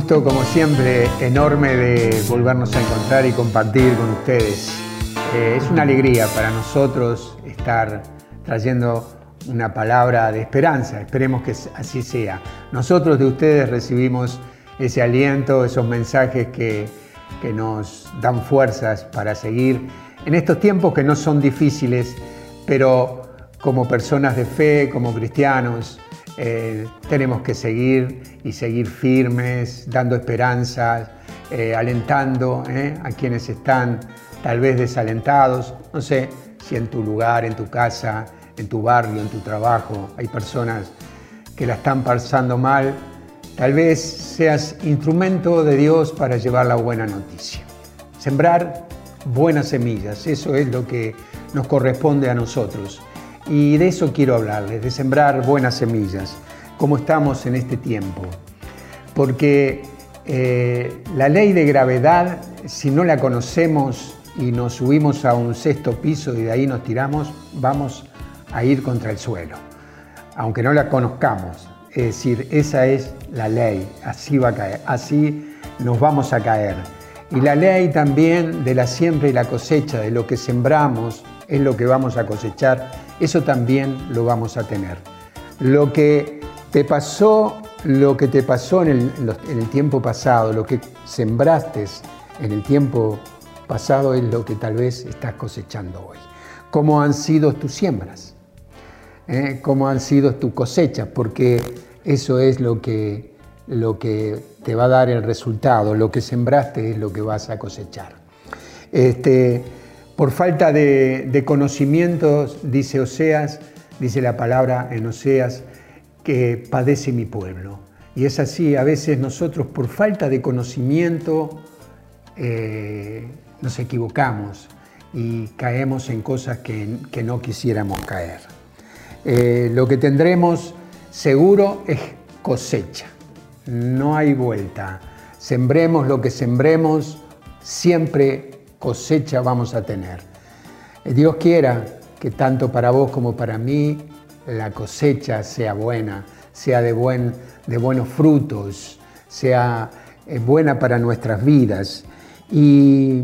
gusto, como siempre, enorme de volvernos a encontrar y compartir con ustedes. Eh, es una alegría para nosotros estar trayendo una palabra de esperanza. Esperemos que así sea. Nosotros de ustedes recibimos ese aliento, esos mensajes que, que nos dan fuerzas para seguir en estos tiempos que no son difíciles, pero como personas de fe, como cristianos, eh, tenemos que seguir y seguir firmes, dando esperanzas, eh, alentando eh, a quienes están tal vez desalentados. No sé si en tu lugar, en tu casa, en tu barrio, en tu trabajo, hay personas que la están pasando mal. Tal vez seas instrumento de Dios para llevar la buena noticia. Sembrar buenas semillas, eso es lo que nos corresponde a nosotros. Y de eso quiero hablarles, de sembrar buenas semillas, como estamos en este tiempo. Porque eh, la ley de gravedad, si no la conocemos y nos subimos a un sexto piso y de ahí nos tiramos, vamos a ir contra el suelo, aunque no la conozcamos. Es decir, esa es la ley, así va a caer, así nos vamos a caer. Y la ley también de la siembra y la cosecha, de lo que sembramos es lo que vamos a cosechar eso también lo vamos a tener. Lo que te pasó, lo que te pasó en el, tiempo pasado, lo que sembraste en el tiempo pasado es lo que tal vez estás cosechando hoy. ¿Cómo han sido tus siembras? ¿Eh? ¿Cómo han sido tus cosechas? Porque eso es lo que, lo que te va a dar el resultado. Lo que sembraste es lo que vas a cosechar. Este, por falta de, conocimientos, dice Oseas, dice la palabra en Oseas, que padece mi pueblo. Y es así, a veces nosotros por falta de conocimiento eh, nos equivocamos y caemos en cosas que, no quisiéramos caer. Eh, lo que tendremos seguro es cosecha, no hay vuelta. Sembremos lo que sembremos, siempre cosecha vamos a tener. Eh, Dios quiera que tanto para vos como para mí la cosecha sea buena, sea de, buen, de buenos frutos, sea eh, buena para nuestras vidas. Y,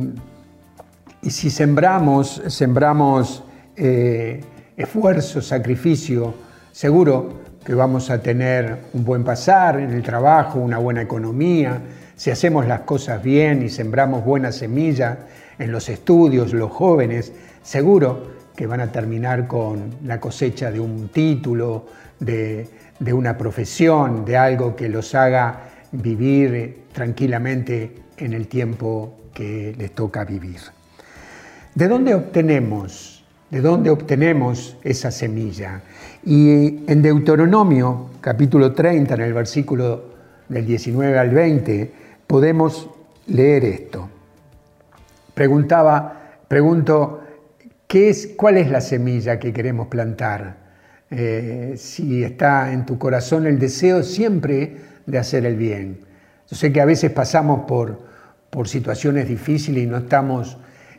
si sembramos, sembramos eh, esfuerzo, sacrificio, seguro que vamos a tener un buen pasar en el trabajo, una buena economía, si hacemos las cosas bien y sembramos buena semilla en los estudios, los jóvenes, seguro que van a terminar con la cosecha de un título, de, una profesión, de algo que los haga vivir tranquilamente en el tiempo que les toca vivir. ¿De dónde obtenemos? ¿De dónde obtenemos esa semilla? Y en Deuteronomio, capítulo 30, en el versículo del 19 al 20, podemos leer esto. Preguntaba, pregunto, ¿qué es, ¿cuál es la semilla que queremos plantar? Eh, si está en tu corazón el deseo siempre de hacer el bien. Yo sé que a veces pasamos por, por situaciones difíciles y no estamos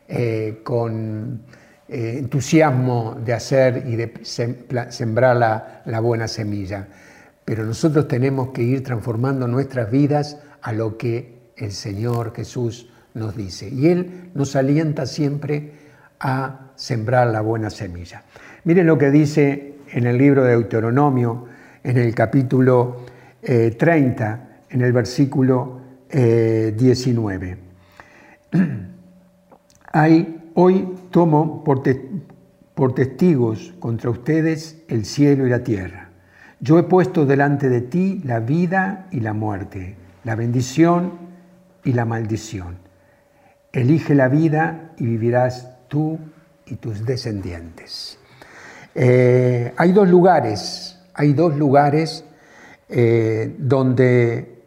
eh, con eh, entusiasmo de hacer y de sembrar la, la buena semilla. Pero nosotros tenemos que ir transformando nuestras vidas a lo que el Señor Jesús nos dice. Y Él nos alienta siempre a sembrar la buena semilla. Miren lo que dice en el libro de Deuteronomio, en el capítulo 30, eh, en el versículo 19. Hay, hoy tomo por testigos contra ustedes el cielo y la tierra. Yo he puesto delante de ti la vida y la muerte la bendición y la maldición. Elige la vida y vivirás tú y tus descendientes. Eh, hay dos lugares, hay dos lugares eh, donde,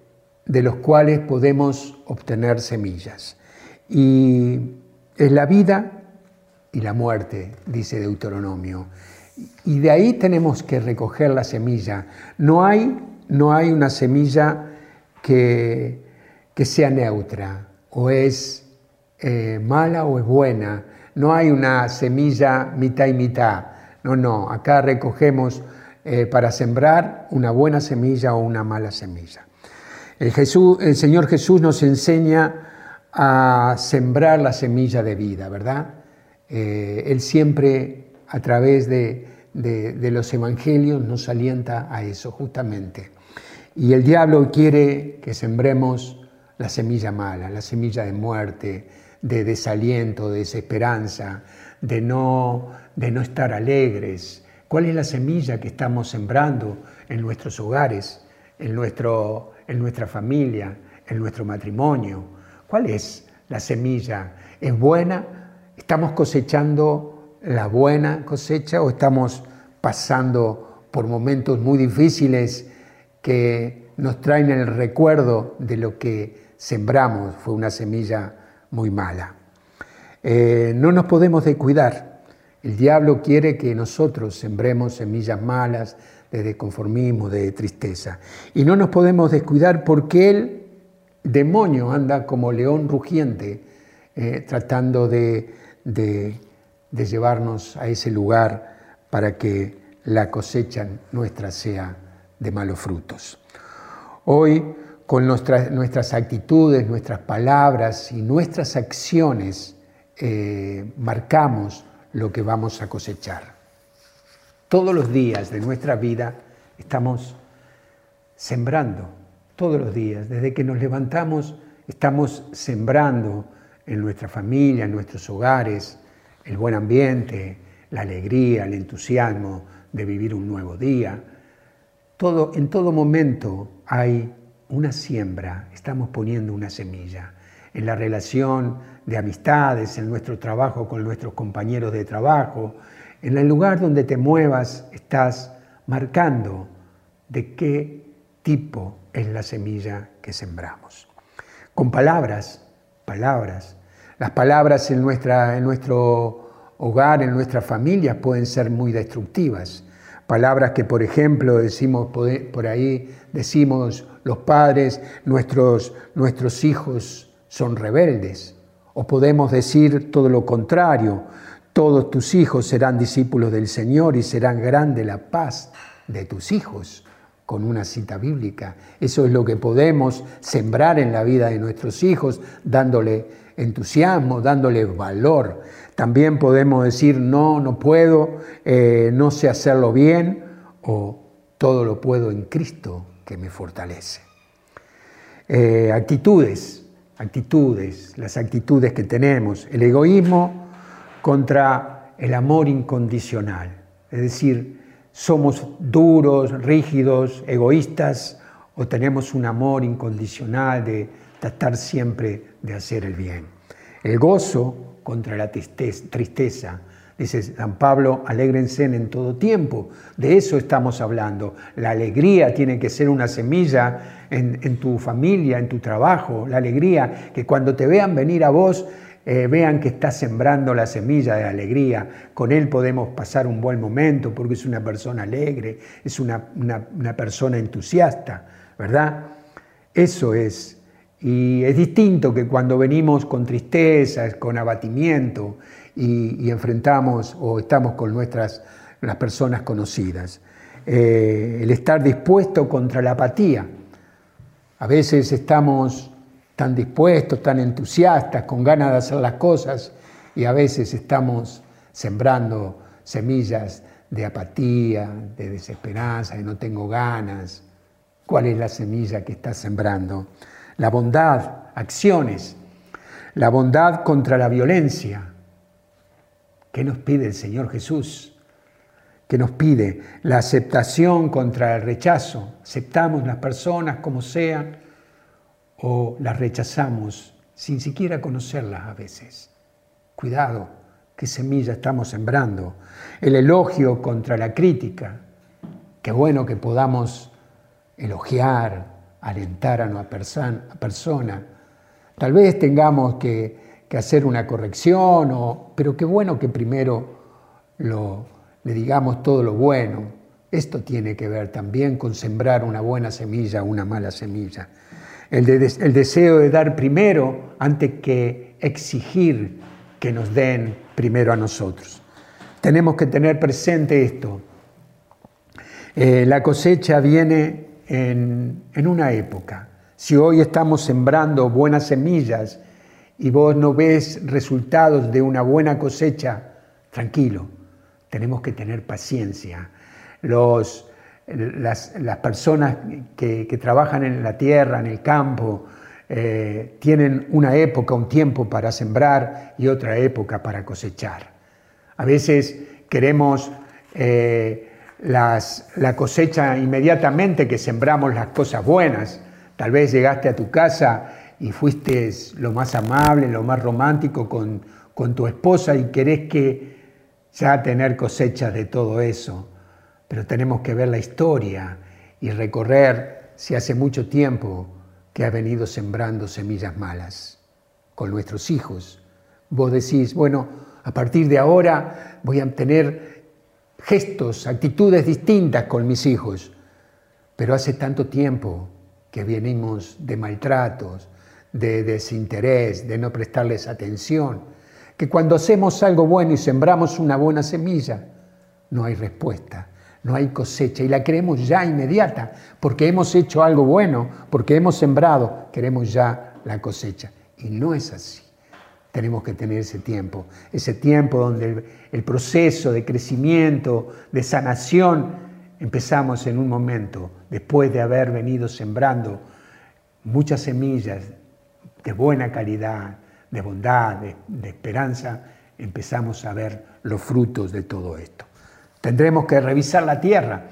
de los cuales podemos obtener semillas. Y es la vida y la muerte, dice Deuteronomio. Y de ahí tenemos que recoger la semilla. No hay, no hay una semilla que, sea neutra, o es eh, mala o es buena. No hay una semilla mitad y mitad. No, no, acá recogemos eh, para sembrar una buena semilla o una mala semilla. El, Jesús, el Señor Jesús nos enseña a sembrar la semilla de vida, ¿verdad? Eh, él siempre a través de, de, los evangelios nos alienta a eso, justamente. Y el diablo quiere que sembremos la semilla mala, la semilla de muerte, de desaliento, de desesperanza, de no, de no estar alegres. ¿Cuál es la semilla que estamos sembrando en nuestros hogares, en, nuestro, en nuestra familia, en nuestro matrimonio? ¿Cuál es la semilla? ¿Es buena? ¿Estamos cosechando la buena cosecha o estamos pasando por momentos muy difíciles que nos traen el recuerdo de lo que sembramos, fue una semilla muy mala. Eh, no nos podemos descuidar. El diablo quiere que nosotros sembremos semillas malas de desconformismo, de tristeza. Y no nos podemos descuidar porque el demonio anda como león rugiente eh, tratando de de llevarnos a ese lugar para que la cosecha nuestra sea de malos frutos. Hoy, con nuestras, actitudes, nuestras palabras y nuestras acciones, eh, marcamos lo que vamos a cosechar. Todos los días de nuestra vida estamos sembrando, todos los días, desde que nos levantamos, estamos sembrando en nuestra familia, en nuestros hogares, el buen ambiente, la alegría, el entusiasmo de vivir un nuevo día. Todo, en todo momento hay una siembra, estamos poniendo una semilla. En la relación de amistades, en nuestro trabajo con nuestros compañeros de trabajo, en el lugar donde te muevas, estás marcando de qué tipo es la semilla que sembramos. Con palabras, palabras, las palabras en, nuestra, en nuestro hogar, en nuestra familia, pueden ser muy destructivas. Palabras que, por ejemplo, decimos por ahí, decimos los padres, nuestros, nuestros hijos son rebeldes. O podemos decir todo lo contrario, todos tus hijos serán discípulos del Señor y serán grande la paz de tus hijos, con una cita bíblica. Eso es lo que podemos sembrar en la vida de nuestros hijos, dándole entusiasmo, dándole valor. También podemos decir, no, no puedo, eh, no sé hacerlo bien, o todo lo puedo en Cristo que me fortalece. Eh, actitudes, actitudes, las actitudes que tenemos, el egoísmo contra el amor incondicional. Es decir, somos duros, rígidos, egoístas, o tenemos un amor incondicional de tratar siempre de hacer el bien. El gozo contra la tristeza. Dice San Pablo, alégrense en todo tiempo. De eso estamos hablando. La alegría tiene que ser una semilla en, tu familia, en tu trabajo. La alegría, que cuando te vean venir a vos, eh, vean que estás sembrando la semilla de alegría. Con él podemos pasar un buen momento porque es una persona alegre, es una, una persona entusiasta, ¿verdad? Eso es y es distinto que cuando venimos con tristeza, con abatimiento y, enfrentamos o estamos con nuestras las personas conocidas. Eh, el estar dispuesto contra la apatía. A veces estamos tan dispuestos, tan entusiastas, con ganas de hacer las cosas y a veces estamos sembrando semillas de apatía, de desesperanza, de no tengo ganas. ¿Cuál es la semilla que estás sembrando? la bondad, acciones, la bondad contra la violencia. ¿Qué nos pide el Señor Jesús? ¿Qué nos pide? La aceptación contra el rechazo. Aceptamos las personas como sean o las rechazamos sin siquiera conocerlas a veces. Cuidado, qué semilla estamos sembrando. El elogio contra la crítica. Qué bueno que podamos elogiar, alentar a una persona. Tal vez tengamos que, hacer una corrección, o, pero qué bueno que primero lo, le digamos todo lo bueno. Esto tiene que ver también con sembrar una buena semilla o una mala semilla. El, el deseo de dar primero antes que exigir que nos den primero a nosotros. Tenemos que tener presente esto. Eh, la cosecha viene en, una época. Si hoy estamos sembrando buenas semillas y vos no ves resultados de una buena cosecha, tranquilo, tenemos que tener paciencia. Los, las, personas que, trabajan en la tierra, en el campo, eh, tienen una época, un tiempo para sembrar y otra época para cosechar. A veces queremos eh, la cosecha inmediatamente que sembramos las cosas buenas. Tal vez llegaste a tu casa y fuiste lo más amable, lo más romántico con, con tu esposa y querés que ya tener cosechas de todo eso. Pero tenemos que ver la historia y recorrer si hace mucho tiempo que ha venido sembrando semillas malas con nuestros hijos. Vos decís, bueno, a partir de ahora voy a tener gestos, actitudes distintas con mis hijos. Pero hace tanto tiempo que venimos de maltratos, de desinterés, de no prestarles atención, que cuando hacemos algo bueno y sembramos una buena semilla, no hay respuesta, no hay cosecha y la queremos ya inmediata, porque hemos hecho algo bueno, porque hemos sembrado, queremos ya la cosecha. Y no es así. Tenemos que tener ese tiempo, ese tiempo donde el, proceso de crecimiento, de sanación, empezamos en un momento, después de haber venido sembrando muchas semillas de buena calidad, de bondad, de, esperanza, empezamos a ver los frutos de todo esto. Tendremos que revisar la tierra,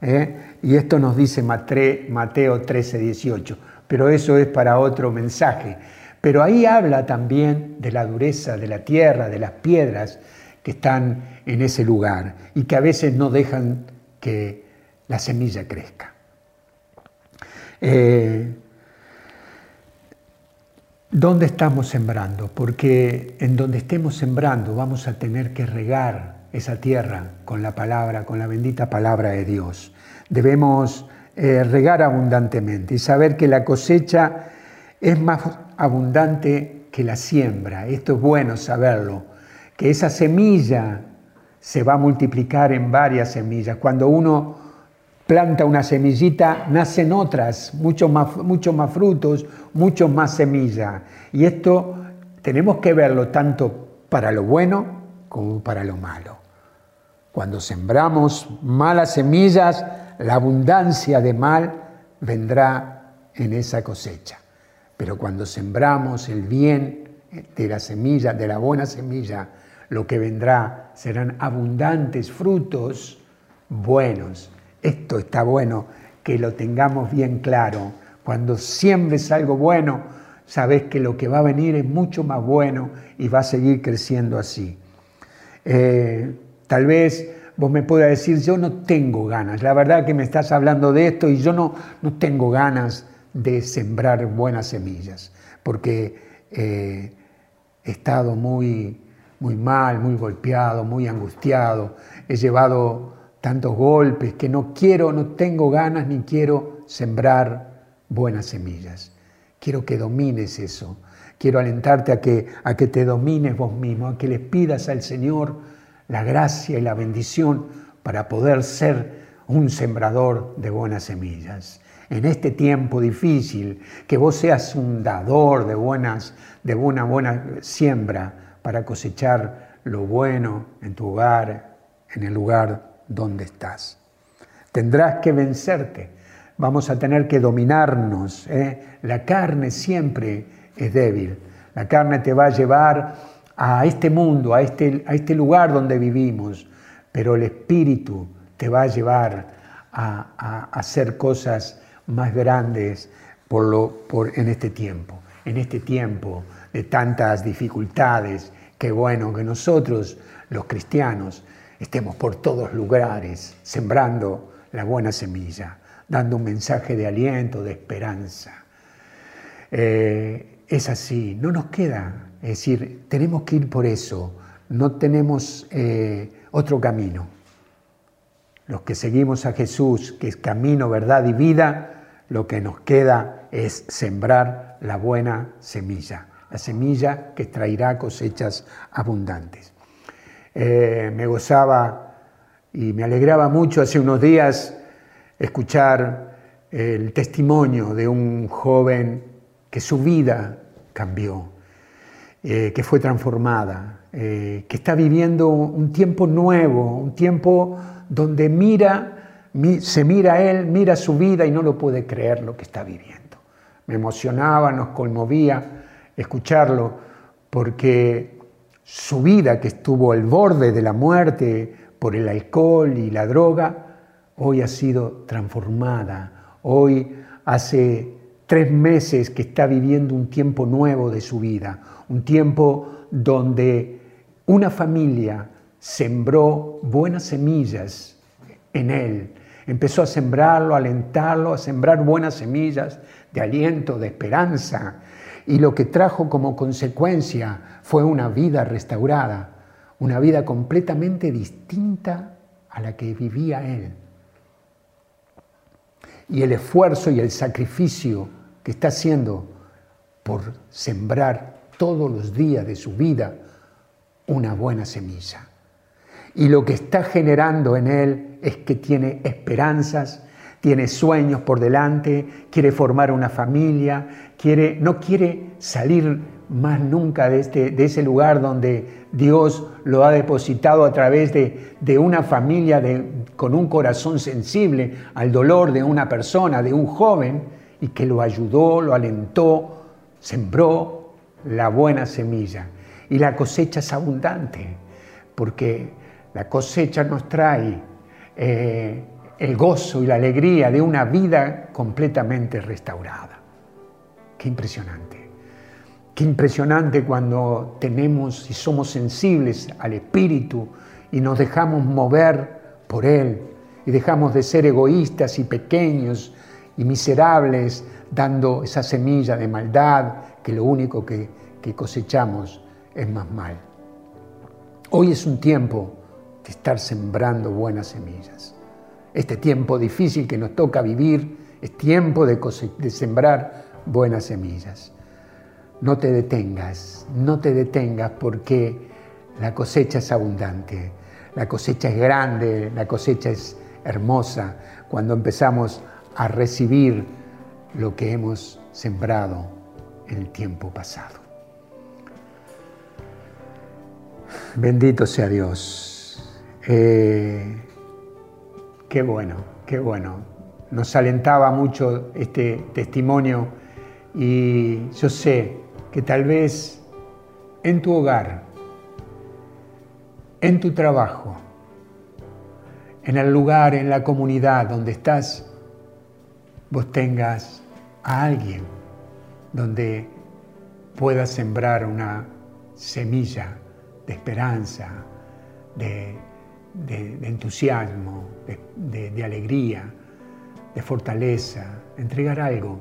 ¿eh? y esto nos dice Mateo 13, 18, pero eso es para otro mensaje. Pero ahí habla también de la dureza de la tierra, de las piedras que están en ese lugar y que a veces no dejan que la semilla crezca. Eh, ¿Dónde estamos sembrando? Porque en donde estemos sembrando vamos a tener que regar esa tierra con la palabra, con la bendita palabra de Dios. Debemos eh, regar abundantemente y saber que la cosecha es más abundante que la siembra. Esto es bueno saberlo, que esa semilla se va a multiplicar en varias semillas. Cuando uno planta una semillita, nacen otras, muchos más, más frutos, muchos más semillas. Y esto tenemos que verlo tanto para lo bueno como para lo malo. Cuando sembramos malas semillas, la abundancia de mal vendrá en esa cosecha. Pero cuando sembramos el bien de la semilla, de la buena semilla, lo que vendrá serán abundantes frutos buenos. Esto está bueno que lo tengamos bien claro. Cuando siembres algo bueno, sabes que lo que va a venir es mucho más bueno y va a seguir creciendo así. Eh, tal vez vos me puedas decir, yo no tengo ganas, la verdad que me estás hablando de esto y yo no, no tengo ganas de sembrar buenas semillas, porque eh, he estado muy, muy mal, muy golpeado, muy angustiado, he llevado tantos golpes que no quiero, no tengo ganas ni quiero sembrar buenas semillas. Quiero que domines eso. Quiero alentarte a que, a que te domines vos mismo, a que le pidas al Señor la gracia y la bendición para poder ser un sembrador de buenas semillas en este tiempo difícil, que vos seas un dador de, buenas, de una buena siembra para cosechar lo bueno en tu hogar, en el lugar donde estás. Tendrás que vencerte, vamos a tener que dominarnos. ¿eh? La carne siempre es débil, la carne te va a llevar a este mundo, a este, a este lugar donde vivimos, pero el espíritu te va a llevar a, hacer cosas más grandes por lo, por, en este tiempo, en este tiempo de tantas dificultades. Qué bueno que nosotros, los cristianos, estemos por todos lugares sembrando la buena semilla, dando un mensaje de aliento, de esperanza. Eh, es así, no nos queda, es decir, tenemos que ir por eso, no tenemos eh, otro camino. Los que seguimos a Jesús, que es camino, verdad y vida, lo que nos queda es sembrar la buena semilla, la semilla que traerá cosechas abundantes. Eh, me gozaba y me alegraba mucho hace unos días escuchar el testimonio de un joven que su vida cambió, eh, que fue transformada, eh, que está viviendo un tiempo nuevo, un tiempo donde mira, se mira a él, mira su vida y no lo puede creer lo que está viviendo. Me emocionaba, nos conmovía escucharlo, porque su vida que estuvo al borde de la muerte por el alcohol y la droga, hoy ha sido transformada. Hoy hace tres meses que está viviendo un tiempo nuevo de su vida, un tiempo donde una familia sembró buenas semillas en él. Empezó a sembrarlo, a alentarlo, a sembrar buenas semillas de aliento, de esperanza. Y lo que trajo como consecuencia fue una vida restaurada, una vida completamente distinta a la que vivía él. Y el esfuerzo y el sacrificio que está haciendo por sembrar todos los días de su vida una buena semilla. Y lo que está generando en él es que tiene esperanzas, tiene sueños por delante, quiere formar una familia, quiere, no quiere salir más nunca de, este, de ese lugar donde Dios lo ha depositado a través de, de una familia de, con un corazón sensible al dolor de una persona, de un joven, y que lo ayudó, lo alentó, sembró la buena semilla. Y la cosecha es abundante, porque la cosecha nos trae eh, el gozo y la alegría de una vida completamente restaurada. Qué impresionante. Qué impresionante cuando tenemos y somos sensibles al Espíritu y nos dejamos mover por Él y dejamos de ser egoístas y pequeños y miserables dando esa semilla de maldad que lo único que, que cosechamos es más mal. Hoy es un tiempo de estar sembrando buenas semillas. Este tiempo difícil que nos toca vivir es tiempo de, sembrar buenas semillas. No te detengas, no te detengas porque la cosecha es abundante, la cosecha es grande, la cosecha es hermosa cuando empezamos a recibir lo que hemos sembrado en el tiempo pasado. Bendito sea Dios. Eh, qué bueno, qué bueno. Nos alentaba mucho este testimonio y yo sé que tal vez en tu hogar, en tu trabajo, en el lugar, en la comunidad donde estás, vos tengas a alguien donde puedas sembrar una semilla de esperanza, de, entusiasmo, de alegría, de fortaleza, entregar algo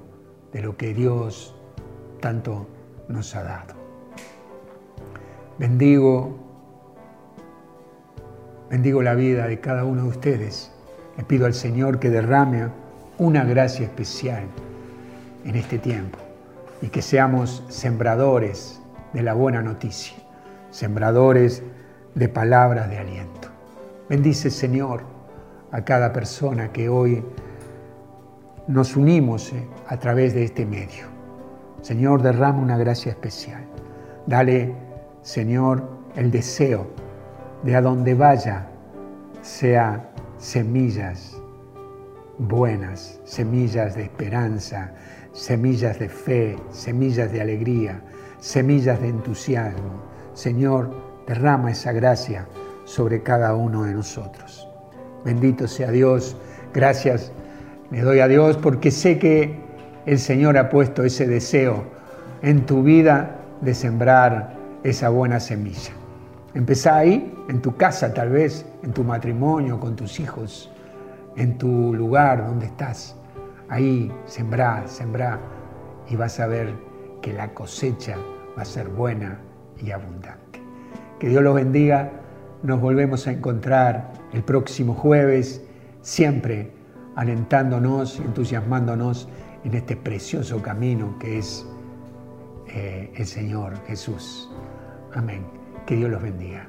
de lo que Dios tanto nos ha dado. Bendigo, bendigo la vida de cada uno de ustedes. Le pido al Señor que derrame una gracia especial en este tiempo y que seamos sembradores de la buena noticia, sembradores de palabras de aliento. Bendice, Señor, a cada persona que hoy nos unimos eh, a través de este medio. Señor, derrama una gracia especial. Dale, Señor, el deseo de a donde vaya sea semillas buenas, semillas de esperanza, semillas de fe, semillas de alegría, semillas de entusiasmo. Señor, derrama esa gracia sobre cada uno de nosotros. Bendito sea Dios. Gracias le doy a Dios porque sé que el Señor ha puesto ese deseo en tu vida de sembrar esa buena semilla. Empezá ahí, en tu casa tal vez, en tu matrimonio, con tus hijos, en tu lugar donde estás. Ahí sembrá, sembrá y vas a ver que la cosecha va a ser buena y abundante. Que Dios los bendiga nos volvemos a encontrar el próximo jueves, siempre alentándonos, entusiasmándonos en este precioso camino que es eh, el Señor Jesús. Amén. Que Dios los bendiga.